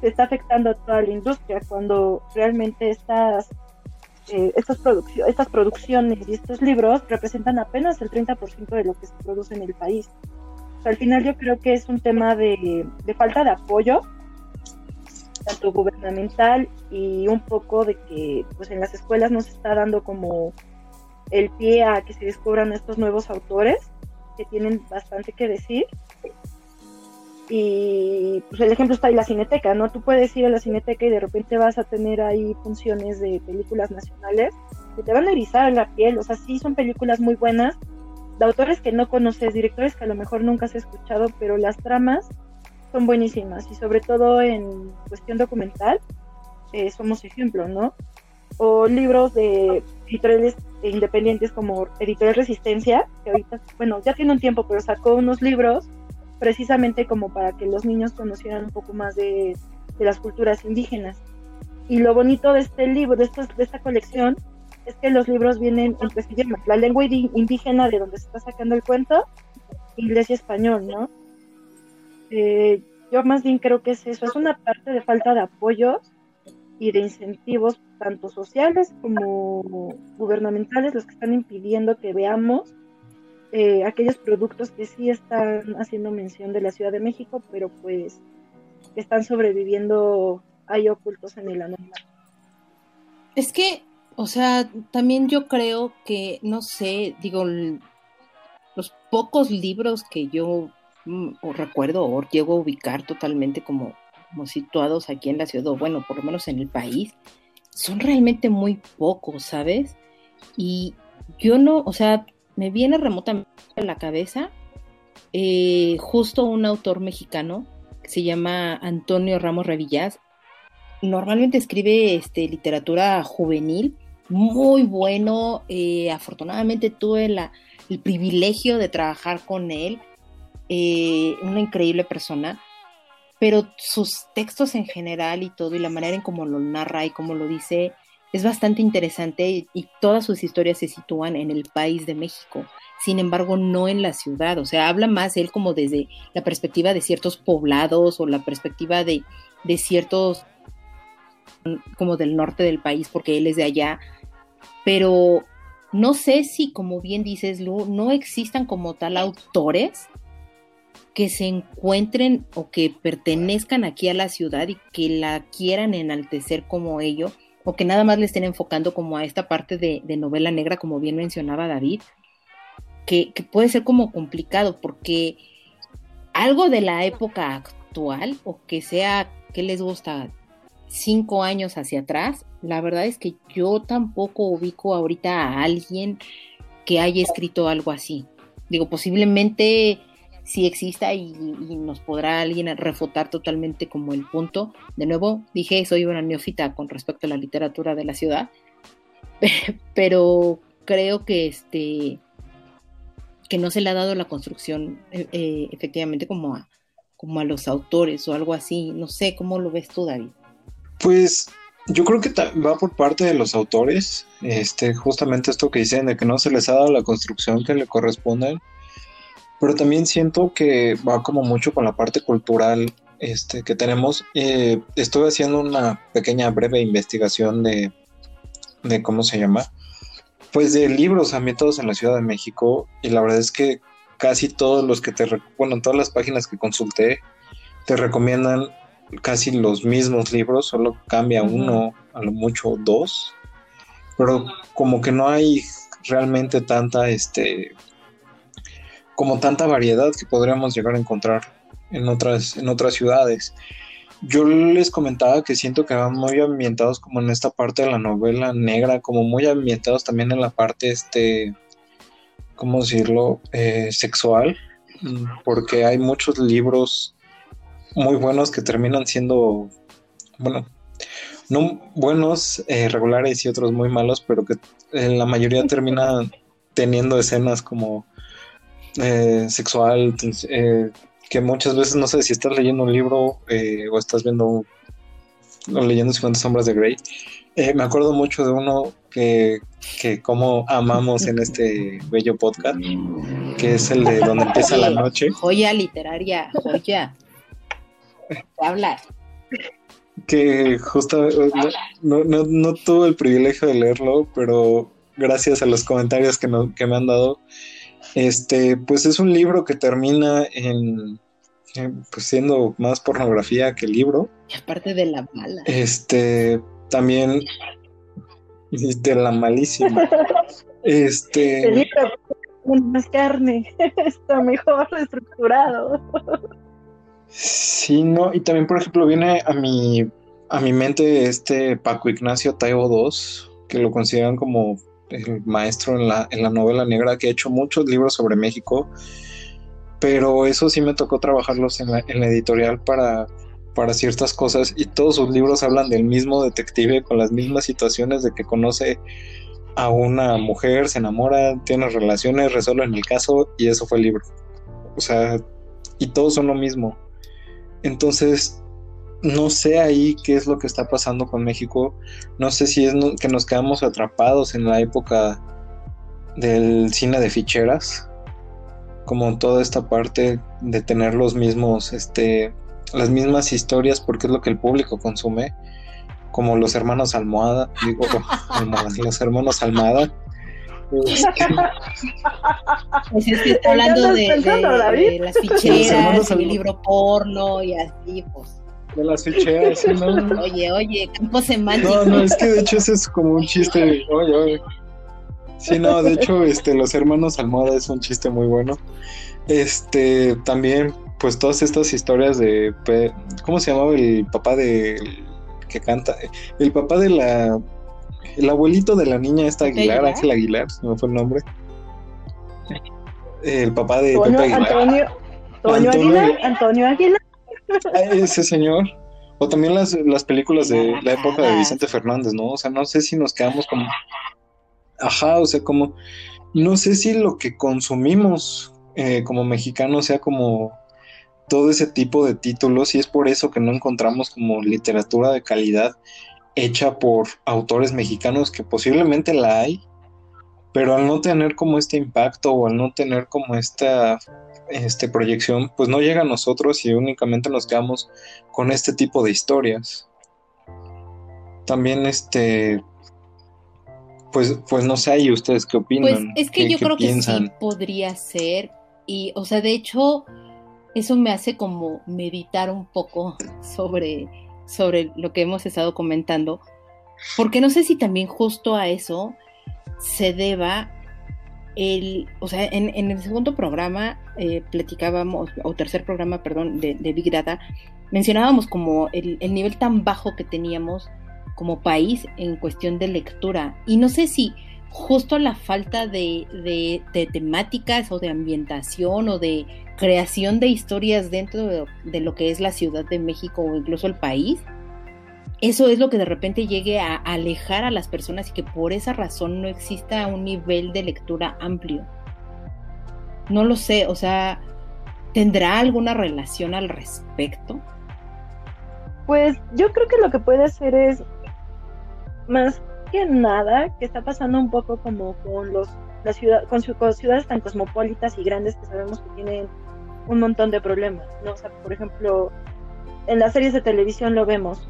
se está afectando a toda la industria cuando realmente estas, eh, estas, estas producciones y estos libros representan apenas el 30% de lo que se produce en el país. al final yo creo que es un tema de, de falta de apoyo, tanto gubernamental y un poco de que pues en las escuelas no se está dando como el pie a que se descubran estos nuevos autores que tienen bastante que decir y pues el ejemplo está ahí la cineteca, ¿no? Tú puedes ir a la cineteca y de repente vas a tener ahí funciones de películas nacionales que te van a erizar la piel, o sea, sí son películas muy buenas, de autores que no conoces, directores que a lo mejor nunca has escuchado, pero las tramas son buenísimas y sobre todo en cuestión documental eh, somos ejemplo, ¿no? O libros de editoriales independientes como Editorial Resistencia, que ahorita, bueno, ya tiene un tiempo, pero sacó unos libros precisamente como para que los niños conocieran un poco más de, las culturas indígenas. Y lo bonito de este libro, de, de esta colección, es que los libros vienen en tres idiomas, la lengua indígena de donde se está sacando el cuento, inglés y español, ¿no? Eh, yo más bien creo que es eso, es una parte de falta de apoyos y de incentivos, tanto sociales como gubernamentales, los que están impidiendo que veamos eh, aquellos productos que sí están haciendo mención de la Ciudad de México, pero pues están sobreviviendo ahí ocultos en el anonimato. Es que, o sea, también yo creo que, no sé, digo, los pocos libros que yo mm, recuerdo o llego a ubicar totalmente como, como situados aquí en la ciudad, o bueno, por lo menos en el país, son realmente muy pocos, ¿sabes? Y yo no, o sea, me viene remotamente a la cabeza eh, justo un autor mexicano que se llama Antonio Ramos Revillas. Normalmente escribe este, literatura juvenil, muy bueno. Eh, afortunadamente tuve el privilegio de trabajar con él, eh, una increíble persona. Pero sus textos en general y todo, y la manera en cómo lo narra y cómo lo dice, es bastante interesante y, todas sus historias se sitúan en el país de México, sin embargo no en la ciudad, o sea, habla más él como desde la perspectiva de ciertos poblados o la perspectiva de, de ciertos como del norte del país, porque él es de allá, pero no sé si, como bien dices, Lu, no existan como tal autores que se encuentren o que pertenezcan aquí a la ciudad y que la quieran enaltecer como ello, o que nada más le estén enfocando como a esta parte de, novela negra, como bien mencionaba David, que, puede ser como complicado, porque algo de la época actual, o que sea, que les gusta? Cinco años hacia atrás, la verdad es que yo tampoco ubico ahorita a alguien que haya escrito algo así. Digo, posiblemente si exista y, nos podrá alguien refutar totalmente como el punto. De nuevo, dije, soy una neófita con respecto a la literatura de la ciudad, pero creo que este que no se le ha dado la construcción eh, eh, efectivamente como a, como a los autores o algo así. No sé, ¿cómo lo ves tú, David? Pues yo creo que va por parte de los autores, este, justamente esto que dicen de que no se les ha dado la construcción que le corresponde pero también siento que va como mucho con la parte cultural este, que tenemos. Eh, estuve haciendo una pequeña breve investigación de, de, ¿cómo se llama? Pues de libros ambientados en la Ciudad de México y la verdad es que casi todos los que te, bueno, todas las páginas que consulté te recomiendan casi los mismos libros, solo cambia uno, a lo mucho dos, pero como que no hay realmente tanta, este, como tanta variedad que podríamos llegar a encontrar en otras, en otras ciudades. Yo les comentaba que siento que van muy ambientados como en esta parte de la novela negra, como muy ambientados también en la parte, este, ¿cómo decirlo?, eh, sexual, porque hay muchos libros muy buenos que terminan siendo, bueno, no buenos, eh, regulares y otros muy malos, pero que en la mayoría termina teniendo escenas como eh, sexual, eh, que muchas veces no sé si estás leyendo un libro o estás viendo o leyendo 50 sombras de Grey. me acuerdo mucho de uno que, que como amamos en este bello podcast, que es el de donde empieza la noche. Joya literaria, joya. Habla que justo no, no, no, tuve el privilegio de leerlo, pero gracias a los comentarios que, me han dado, este, pues es un libro que termina en, pues siendo más pornografía que libro. Y aparte de la mala. Este, también de la malísima. Este. El libro con más carne, está mejor estructurado. Sí, no, y también, por ejemplo, viene a mi, a mi mente este Paco Ignacio Taibo II, que lo consideran como el maestro en la, en la novela negra, que ha hecho muchos libros sobre México, pero eso sí me tocó trabajarlos en la, editorial para, para ciertas cosas, y todos sus libros hablan del mismo detective con las mismas situaciones de que conoce a una mujer, se enamora, tiene relaciones, resuelven el caso, y eso fue el libro. O sea, y todos son lo mismo. Entonces, no sé ahí qué es lo que está pasando con México. No sé si es que nos quedamos atrapados en la época del cine de ficheras, como toda esta parte de tener los mismos, este, las mismas historias, porque es lo que el público consume, como los hermanos Almohada, digo, los hermanos Almada, pues es que está hablando de, las ficheras, el libro porno y así, pues. De las ficheras, sí, ¿no? Oye, oye, campo semántico. No, no, es que de hecho ese es como un chiste, oye, oye. Sí, no, de hecho, este, los hermanos Almohada es un chiste muy bueno. Este, también, pues todas estas historias de, ¿cómo se llamaba el papá de, que canta? El papá de la el abuelito de la niña está Aguilar, Ángel Aguilar, me fue el nombre. El papá de Pepe Aguilar. Antonio, Antonio, Aguilar, Antonio Aguilar. Ese señor. O también las, las películas de la época de Vicente Fernández, ¿no? O sea, no sé si nos quedamos como. Ajá, o sea, como. No sé si lo que consumimos eh, como mexicanos sea como todo ese tipo de títulos y es por eso que no encontramos como literatura de calidad hecha por autores mexicanos que posiblemente la hay, pero al no tener como este impacto o al no tener como esta este, proyección, pues no llega a nosotros y únicamente nos quedamos con este tipo de historias. También este pues, pues no sé, ¿y ustedes qué opinan? Pues es que yo creo que sí podría ser, y, o sea, de hecho, eso me hace como meditar un poco sobre sobre lo que hemos estado comentando, porque no sé si también justo a eso se deba el, o sea, en, el segundo programa eh, platicábamos, o tercer programa, perdón, de, Big Data, mencionábamos como el, nivel tan bajo que teníamos como país en cuestión de lectura. Y no sé si justo la falta de, de temáticas o de ambientación o de creación de historias dentro de, lo que es la Ciudad de México o incluso el país, eso es lo que de repente llegue a alejar a las personas y que por esa razón no exista un nivel de lectura amplio. No lo sé, o sea, ¿tendrá alguna relación al respecto? Pues yo creo que lo que puede hacer es más que nada que está pasando un poco como con los la ciudad, con, con ciudades tan cosmopolitas y grandes que sabemos que tienen un montón de problemas, ¿no? O sea, por ejemplo, en las series de televisión lo vemos,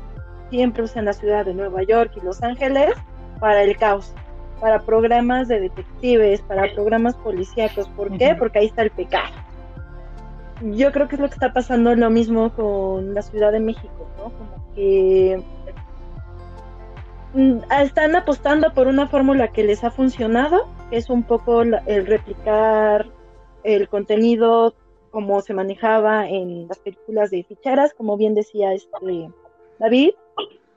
siempre usan la ciudad de Nueva York y Los Ángeles para el caos, para programas de detectives, para programas policíacos. ¿Por qué? Porque ahí está el pecado. Yo creo que es lo que está pasando lo mismo con la Ciudad de México, ¿no? Como que mm, están apostando por una fórmula que les ha funcionado, que es un poco el replicar el contenido como se manejaba en las películas de ficheras, como bien decía este David,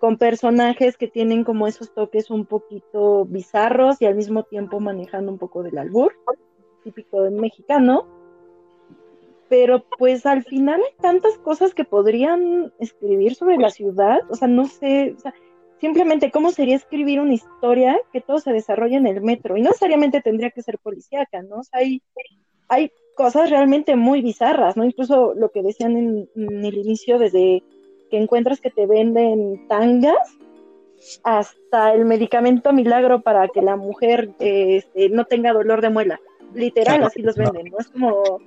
con personajes que tienen como esos toques un poquito bizarros y al mismo tiempo manejando un poco del albur, típico del mexicano. Pero pues al final hay tantas cosas que podrían escribir sobre la ciudad, o sea, no sé, o sea, simplemente cómo sería escribir una historia que todo se desarrolla en el metro. Y no necesariamente tendría que ser policíaca, ¿no? hay, hay cosas realmente muy bizarras, ¿no? Incluso lo que decían en, el inicio, desde que encuentras que te venden tangas hasta el medicamento milagro para que la mujer este, no tenga dolor de muela. Literal, así los venden, ¿no? Es como,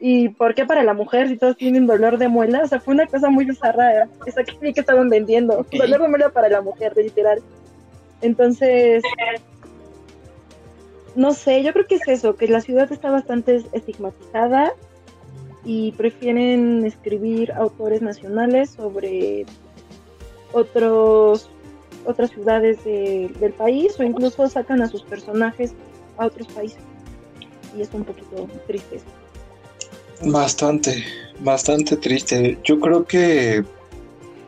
¿y por qué para la mujer si todos tienen dolor de muela? O sea, fue una cosa muy bizarra esa que estaban vendiendo. Dolor de muela para la mujer, literal. Entonces, no sé, yo creo que es eso, que la ciudad está bastante estigmatizada y prefieren escribir autores nacionales sobre otros otras ciudades del país o incluso sacan a sus personajes a otros países. Y es un poquito triste. Bastante, bastante triste. Yo creo que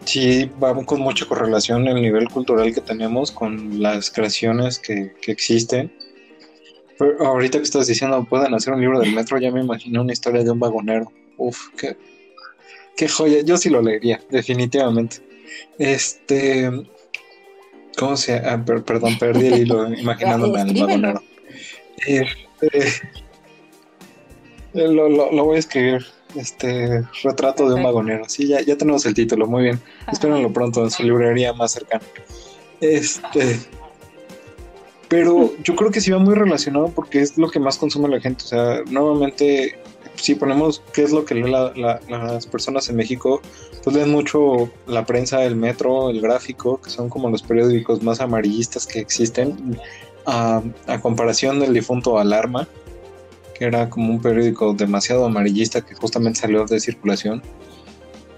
sí va con mucha correlación el nivel cultural que tenemos con las creaciones que, que existen ahorita que estás diciendo, pueden hacer un libro del metro, ya me imaginé una historia de un vagonero. Uf, qué, qué joya. Yo sí lo leería, definitivamente. Este. ¿Cómo se ah, Perdón, perdí el hilo imaginándome al vagonero. Este, lo, lo, voy a escribir. Este retrato de un vagonero. Sí, ya, ya tenemos el título, muy bien. Espérenlo pronto en su librería más cercana. Este. Pero yo creo que sí va muy relacionado porque es lo que más consume la gente. O sea, nuevamente, si ponemos qué es lo que leen las personas en México, pues leen mucho la prensa, el metro, el gráfico, que son como los periódicos más amarillistas que existen, a, a comparación del difunto Alarma, que era como un periódico demasiado amarillista que justamente salió de circulación.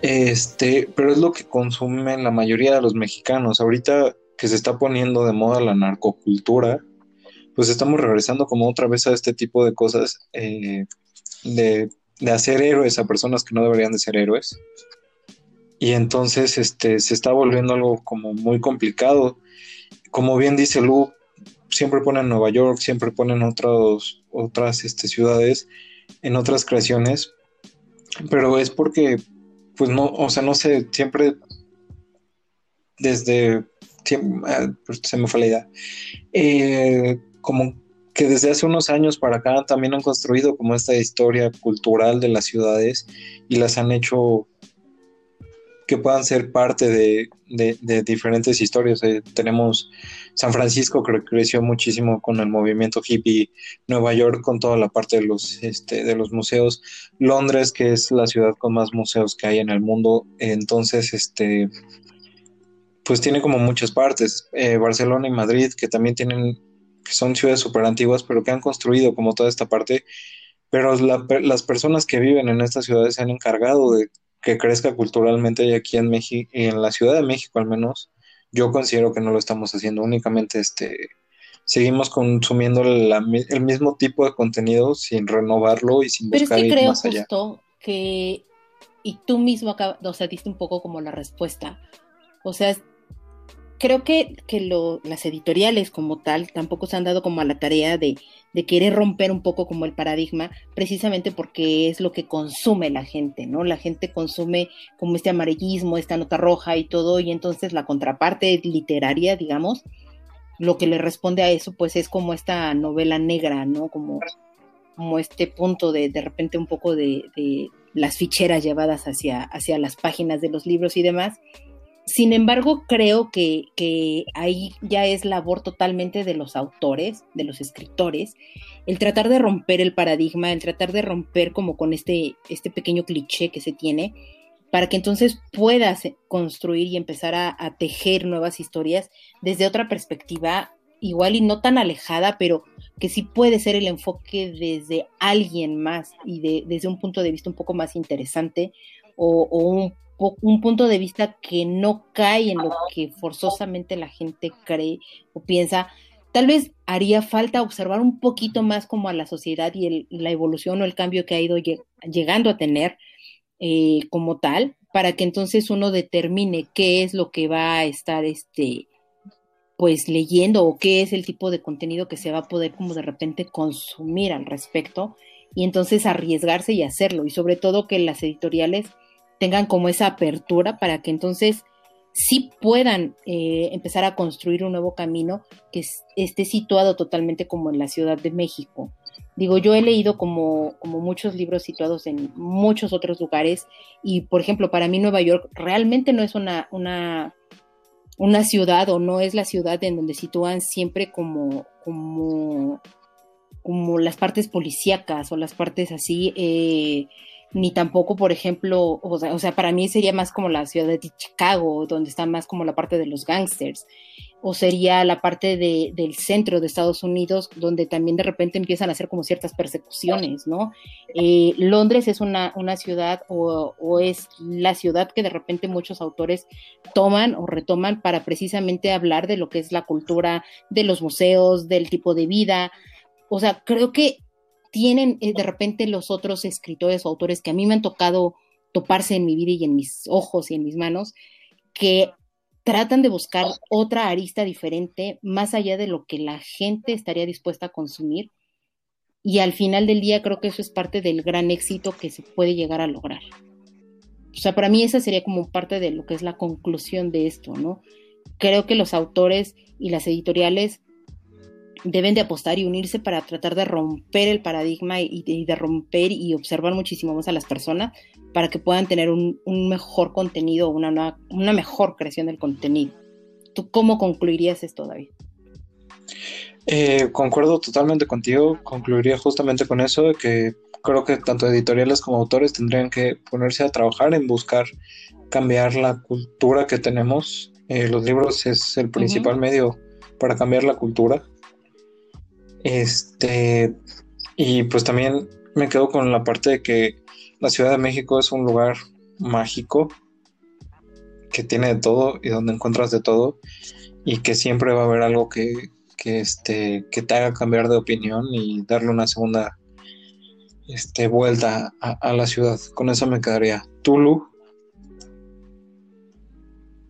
Este, pero es lo que consumen la mayoría de los mexicanos. Ahorita que se está poniendo de moda la narcocultura, pues estamos regresando como otra vez a este tipo de cosas eh, de, hacer héroes a personas que no deberían de ser héroes. Y entonces este, se está volviendo algo como muy complicado. Como bien dice Lu, siempre ponen Nueva York, siempre ponen otros, otras este, ciudades en otras creaciones, pero es porque, pues no, o sea, no sé, siempre desde Ah, pues, se me fue la idea, eh, como que desde hace unos años para acá también han construido como esta historia cultural de las ciudades y las han hecho que puedan ser parte de, diferentes historias. Eh, tenemos San Francisco que creció muchísimo con el movimiento hippie, Nueva York con toda la parte de los, este, de los museos, Londres que es la ciudad con más museos que hay en el mundo. Entonces, este, pues tiene como muchas partes. Eh, Barcelona y Madrid, que también tienen, que son ciudades súper antiguas, pero que han construido como toda esta parte. Pero las personas que viven en estas ciudades se han encargado de que crezca culturalmente y aquí en México, y en la Ciudad de México al menos, yo considero que no lo estamos haciendo. Únicamente este seguimos consumiendo el mismo tipo de contenido sin renovarlo y sin buscar Pero es que creo justo que y tú mismo acabas, o sea, diste un poco como la respuesta. O sea, creo que, que lo, las editoriales como tal tampoco se han dado como a la tarea de, de, querer romper un poco como el paradigma, precisamente porque es lo que consume la gente, ¿no? La gente consume como este amarillismo, esta nota roja y todo, y entonces la contraparte literaria, digamos, lo que le responde a eso, pues es como esta novela negra, ¿no? Como, como este punto de de repente un poco de, de las ficheras llevadas hacia, hacia las páginas de los libros y demás sin embargo, creo que, ahí ya es labor totalmente de los autores, de los escritores, el tratar de romper el paradigma, el tratar de romper como con este, este pequeño cliché que se tiene, para que entonces puedas construir y empezar a, tejer nuevas historias desde otra perspectiva, igual y no tan alejada, pero que sí puede ser el enfoque desde alguien más y desde un punto de vista un poco más interesante o, o un un punto de vista que no cae en lo que forzosamente la gente cree o piensa. Tal vez haría falta observar un poquito más como a la sociedad y la evolución o el cambio que ha ido llegando a tener eh, como tal, para que entonces uno determine qué es lo que va a estar este pues leyendo o qué es el tipo de contenido que se va a poder como de repente consumir al respecto y entonces arriesgarse y hacerlo y sobre todo que las editoriales tengan como esa apertura para que entonces sí puedan eh, empezar a construir un nuevo camino que esté situado totalmente como en la Ciudad de México. Digo, yo he leído como, como muchos libros situados en muchos otros lugares y, por ejemplo, para mí Nueva York realmente no es una, una, una ciudad o no es la ciudad en donde sitúan siempre como, como, como las partes policíacas o las partes así. Eh, ni tampoco, por ejemplo, o sea, o sea, para mí sería más como la ciudad de Chicago, donde está más como la parte de los gangsters, o sería la parte de, del centro de Estados Unidos, donde también de repente empiezan a hacer como ciertas persecuciones, ¿no? Eh, Londres es una, una ciudad o, o, es la ciudad que de repente muchos autores toman o retoman para precisamente hablar de lo que es la cultura, de los museos, del tipo de vida. O sea, creo que tienen eh, de repente los otros escritores o autores que a mí me han tocado toparse en mi vida y en mis ojos y en mis manos, que tratan de buscar otra arista diferente más allá de lo que la gente estaría dispuesta a consumir. Y al final del día creo que eso es parte del gran éxito que se puede llegar a lograr. O sea, para mí esa sería como parte de lo que es la conclusión de esto, ¿no? Creo que los autores y las editoriales deben de apostar y unirse para tratar de romper el paradigma y de, romper y observar muchísimo más a las personas para que puedan tener un, mejor contenido, una, una mejor creación del contenido. ¿Tú cómo concluirías esto, David? Eh, concuerdo totalmente contigo, concluiría justamente con eso, de que creo que tanto editoriales como autores tendrían que ponerse a trabajar en buscar cambiar la cultura que tenemos. Eh, los libros es el principal medio para cambiar la cultura. Este, y pues también me quedo con la parte de que la Ciudad de México es un lugar mágico que tiene de todo y donde encuentras de todo y que siempre va a haber algo que, que, este, que te haga cambiar de opinión y darle una segunda este, vuelta a, la ciudad. Con eso me quedaría. ¿Tulu?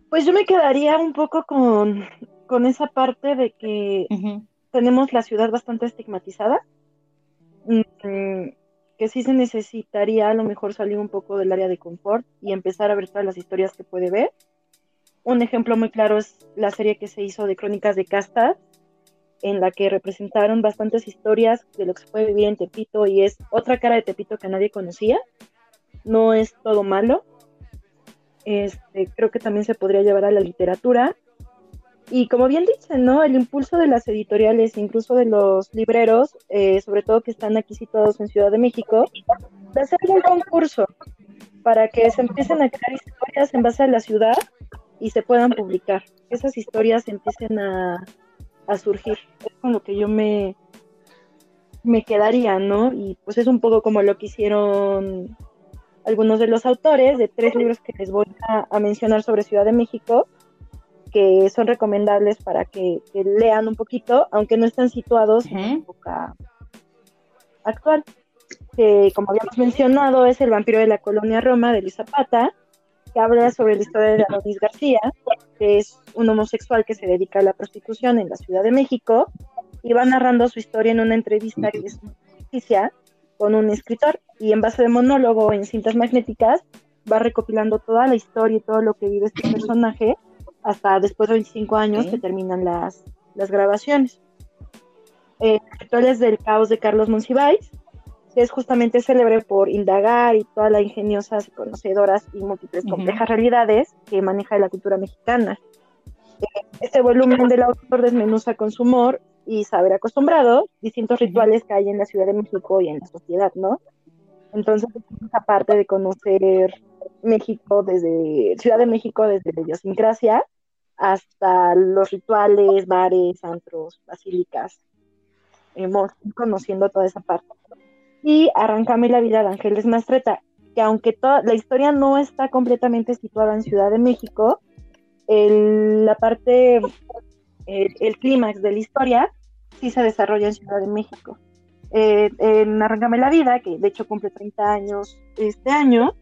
Pues yo me quedaría un poco con, con esa parte de que tenemos la ciudad bastante estigmatizada, mm, que sí se necesitaría a lo mejor salir un poco del área de confort y empezar a ver todas las historias que puede ver. Un ejemplo muy claro es la serie que se hizo de Crónicas de Casta, en la que representaron bastantes historias de lo que se puede vivir en Tepito y es otra cara de Tepito que nadie conocía. No es todo malo. Este, creo que también se podría llevar a la literatura y como bien dicen, ¿no? El impulso de las editoriales, incluso de los libreros, eh, sobre todo que están aquí situados en Ciudad de México, de hacer un concurso para que se empiecen a crear historias en base a la ciudad y se puedan publicar. Esas historias empiecen a, a surgir. Es con lo que yo me, me quedaría, ¿no? Y pues es un poco como lo que hicieron algunos de los autores de tres libros que les voy a mencionar sobre Ciudad de México que son recomendables para que, lean un poquito, aunque no están situados en la época actual. Que, como habíamos mencionado, es El vampiro de la colonia Roma de Luis Zapata, que habla sobre la historia de Adonis García, que es un homosexual que se dedica a la prostitución en la Ciudad de México, y va narrando su historia en una entrevista que es noticia con un escritor, y en base de monólogo en cintas magnéticas va recopilando toda la historia y todo lo que vive este personaje hasta después de 25 años que terminan las, las grabaciones. Eh, del caos de Carlos Monsiváis, que es justamente célebre por indagar y todas las ingeniosas conocedoras y múltiples complejas realidades que maneja la cultura mexicana. Eh, este volumen del autor desmenuza con su humor y saber acostumbrado distintos rituales que hay en la Ciudad de México y en la sociedad, ¿no? Entonces, aparte de conocer México desde Ciudad de México desde la idiosincrasia hasta los rituales, bares, antros, basílicas. Hemos conociendo toda esa parte. Y Arrancame la vida de Ángeles Mastreta, que aunque toda la historia no está completamente situada en Ciudad de México, la parte, el, clímax de la historia sí se desarrolla en Ciudad de México. Eh, en Arrancame la vida, que de hecho cumple 30 años este año,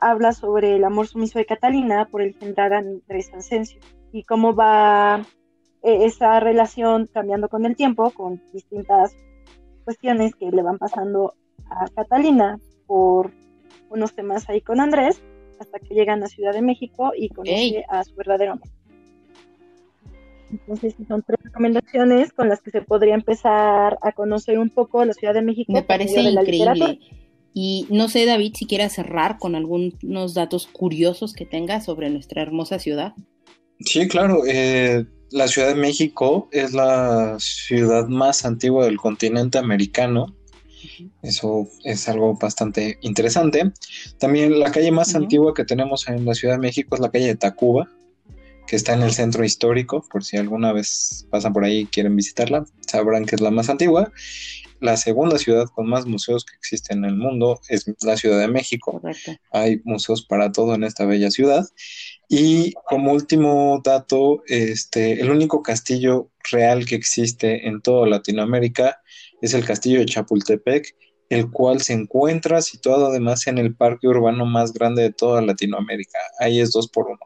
habla sobre el amor sumiso de Catalina por el general Andrés Asensio y cómo va eh, esa relación cambiando con el tiempo, con distintas cuestiones que le van pasando a Catalina por unos temas ahí con Andrés, hasta que llegan a Ciudad de México y conoce a su verdadero amor. Entonces, son tres recomendaciones con las que se podría empezar a conocer un poco la Ciudad de México. Me parece increíble. Y no sé, David, si quieres cerrar con algunos datos curiosos que tengas sobre nuestra hermosa ciudad. Sí, claro. Eh, la Ciudad de México es la ciudad más antigua del continente americano. Eso es algo bastante interesante. También la calle más antigua que tenemos en la Ciudad de México es la calle de Tacuba, que está en el centro histórico, por si alguna vez pasan por ahí y quieren visitarla, sabrán que es la más antigua. La segunda ciudad con más museos que existe en el mundo es la Ciudad de México. Hay museos para todo en esta bella ciudad. Y como último dato, este, el único castillo real que existe en toda Latinoamérica es el castillo de Chapultepec, el cual se encuentra situado además en el parque urbano más grande de toda Latinoamérica. Ahí es dos por uno.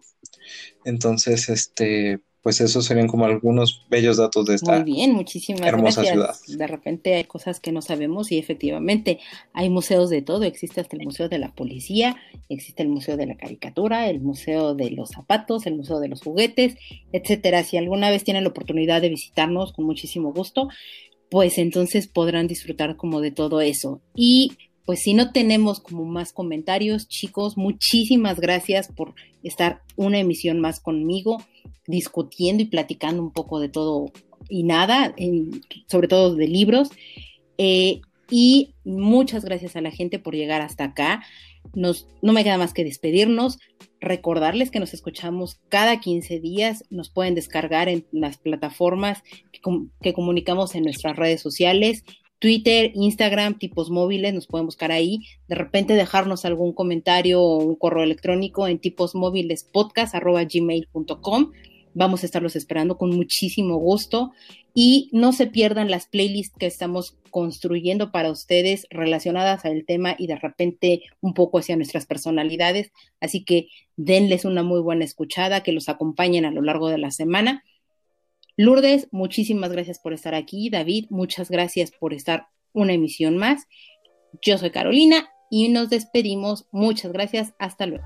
Entonces, este, pues esos serían como algunos bellos datos de esta Muy bien, muchísimas hermosa gracias. ciudad. De repente hay cosas que no sabemos y efectivamente hay museos de todo. Existe hasta el Museo de la Policía, existe el Museo de la Caricatura, el Museo de los Zapatos, el Museo de los Juguetes, etcétera. Si alguna vez tienen la oportunidad de visitarnos, con muchísimo gusto, pues entonces podrán disfrutar como de todo eso. Y pues si no tenemos como más comentarios, chicos, muchísimas gracias por estar una emisión más conmigo, discutiendo y platicando un poco de todo y nada, sobre todo de libros. Eh, y muchas gracias a la gente por llegar hasta acá. Nos, no me queda más que despedirnos, recordarles que nos escuchamos cada 15 días, nos pueden descargar en las plataformas que comunicamos en nuestras redes sociales Twitter, Instagram, tipos móviles, nos pueden buscar ahí. De repente dejarnos algún comentario o un correo electrónico en tipos móviles gmail.com. Vamos a estarlos esperando con muchísimo gusto. Y no se pierdan las playlists que estamos construyendo para ustedes relacionadas al tema y de repente un poco hacia nuestras personalidades. Así que denles una muy buena escuchada, que los acompañen a lo largo de la semana. Lourdes, muchísimas gracias por estar aquí. David, muchas gracias por estar una emisión más. Yo soy Carolina y nos despedimos. Muchas gracias. Hasta luego.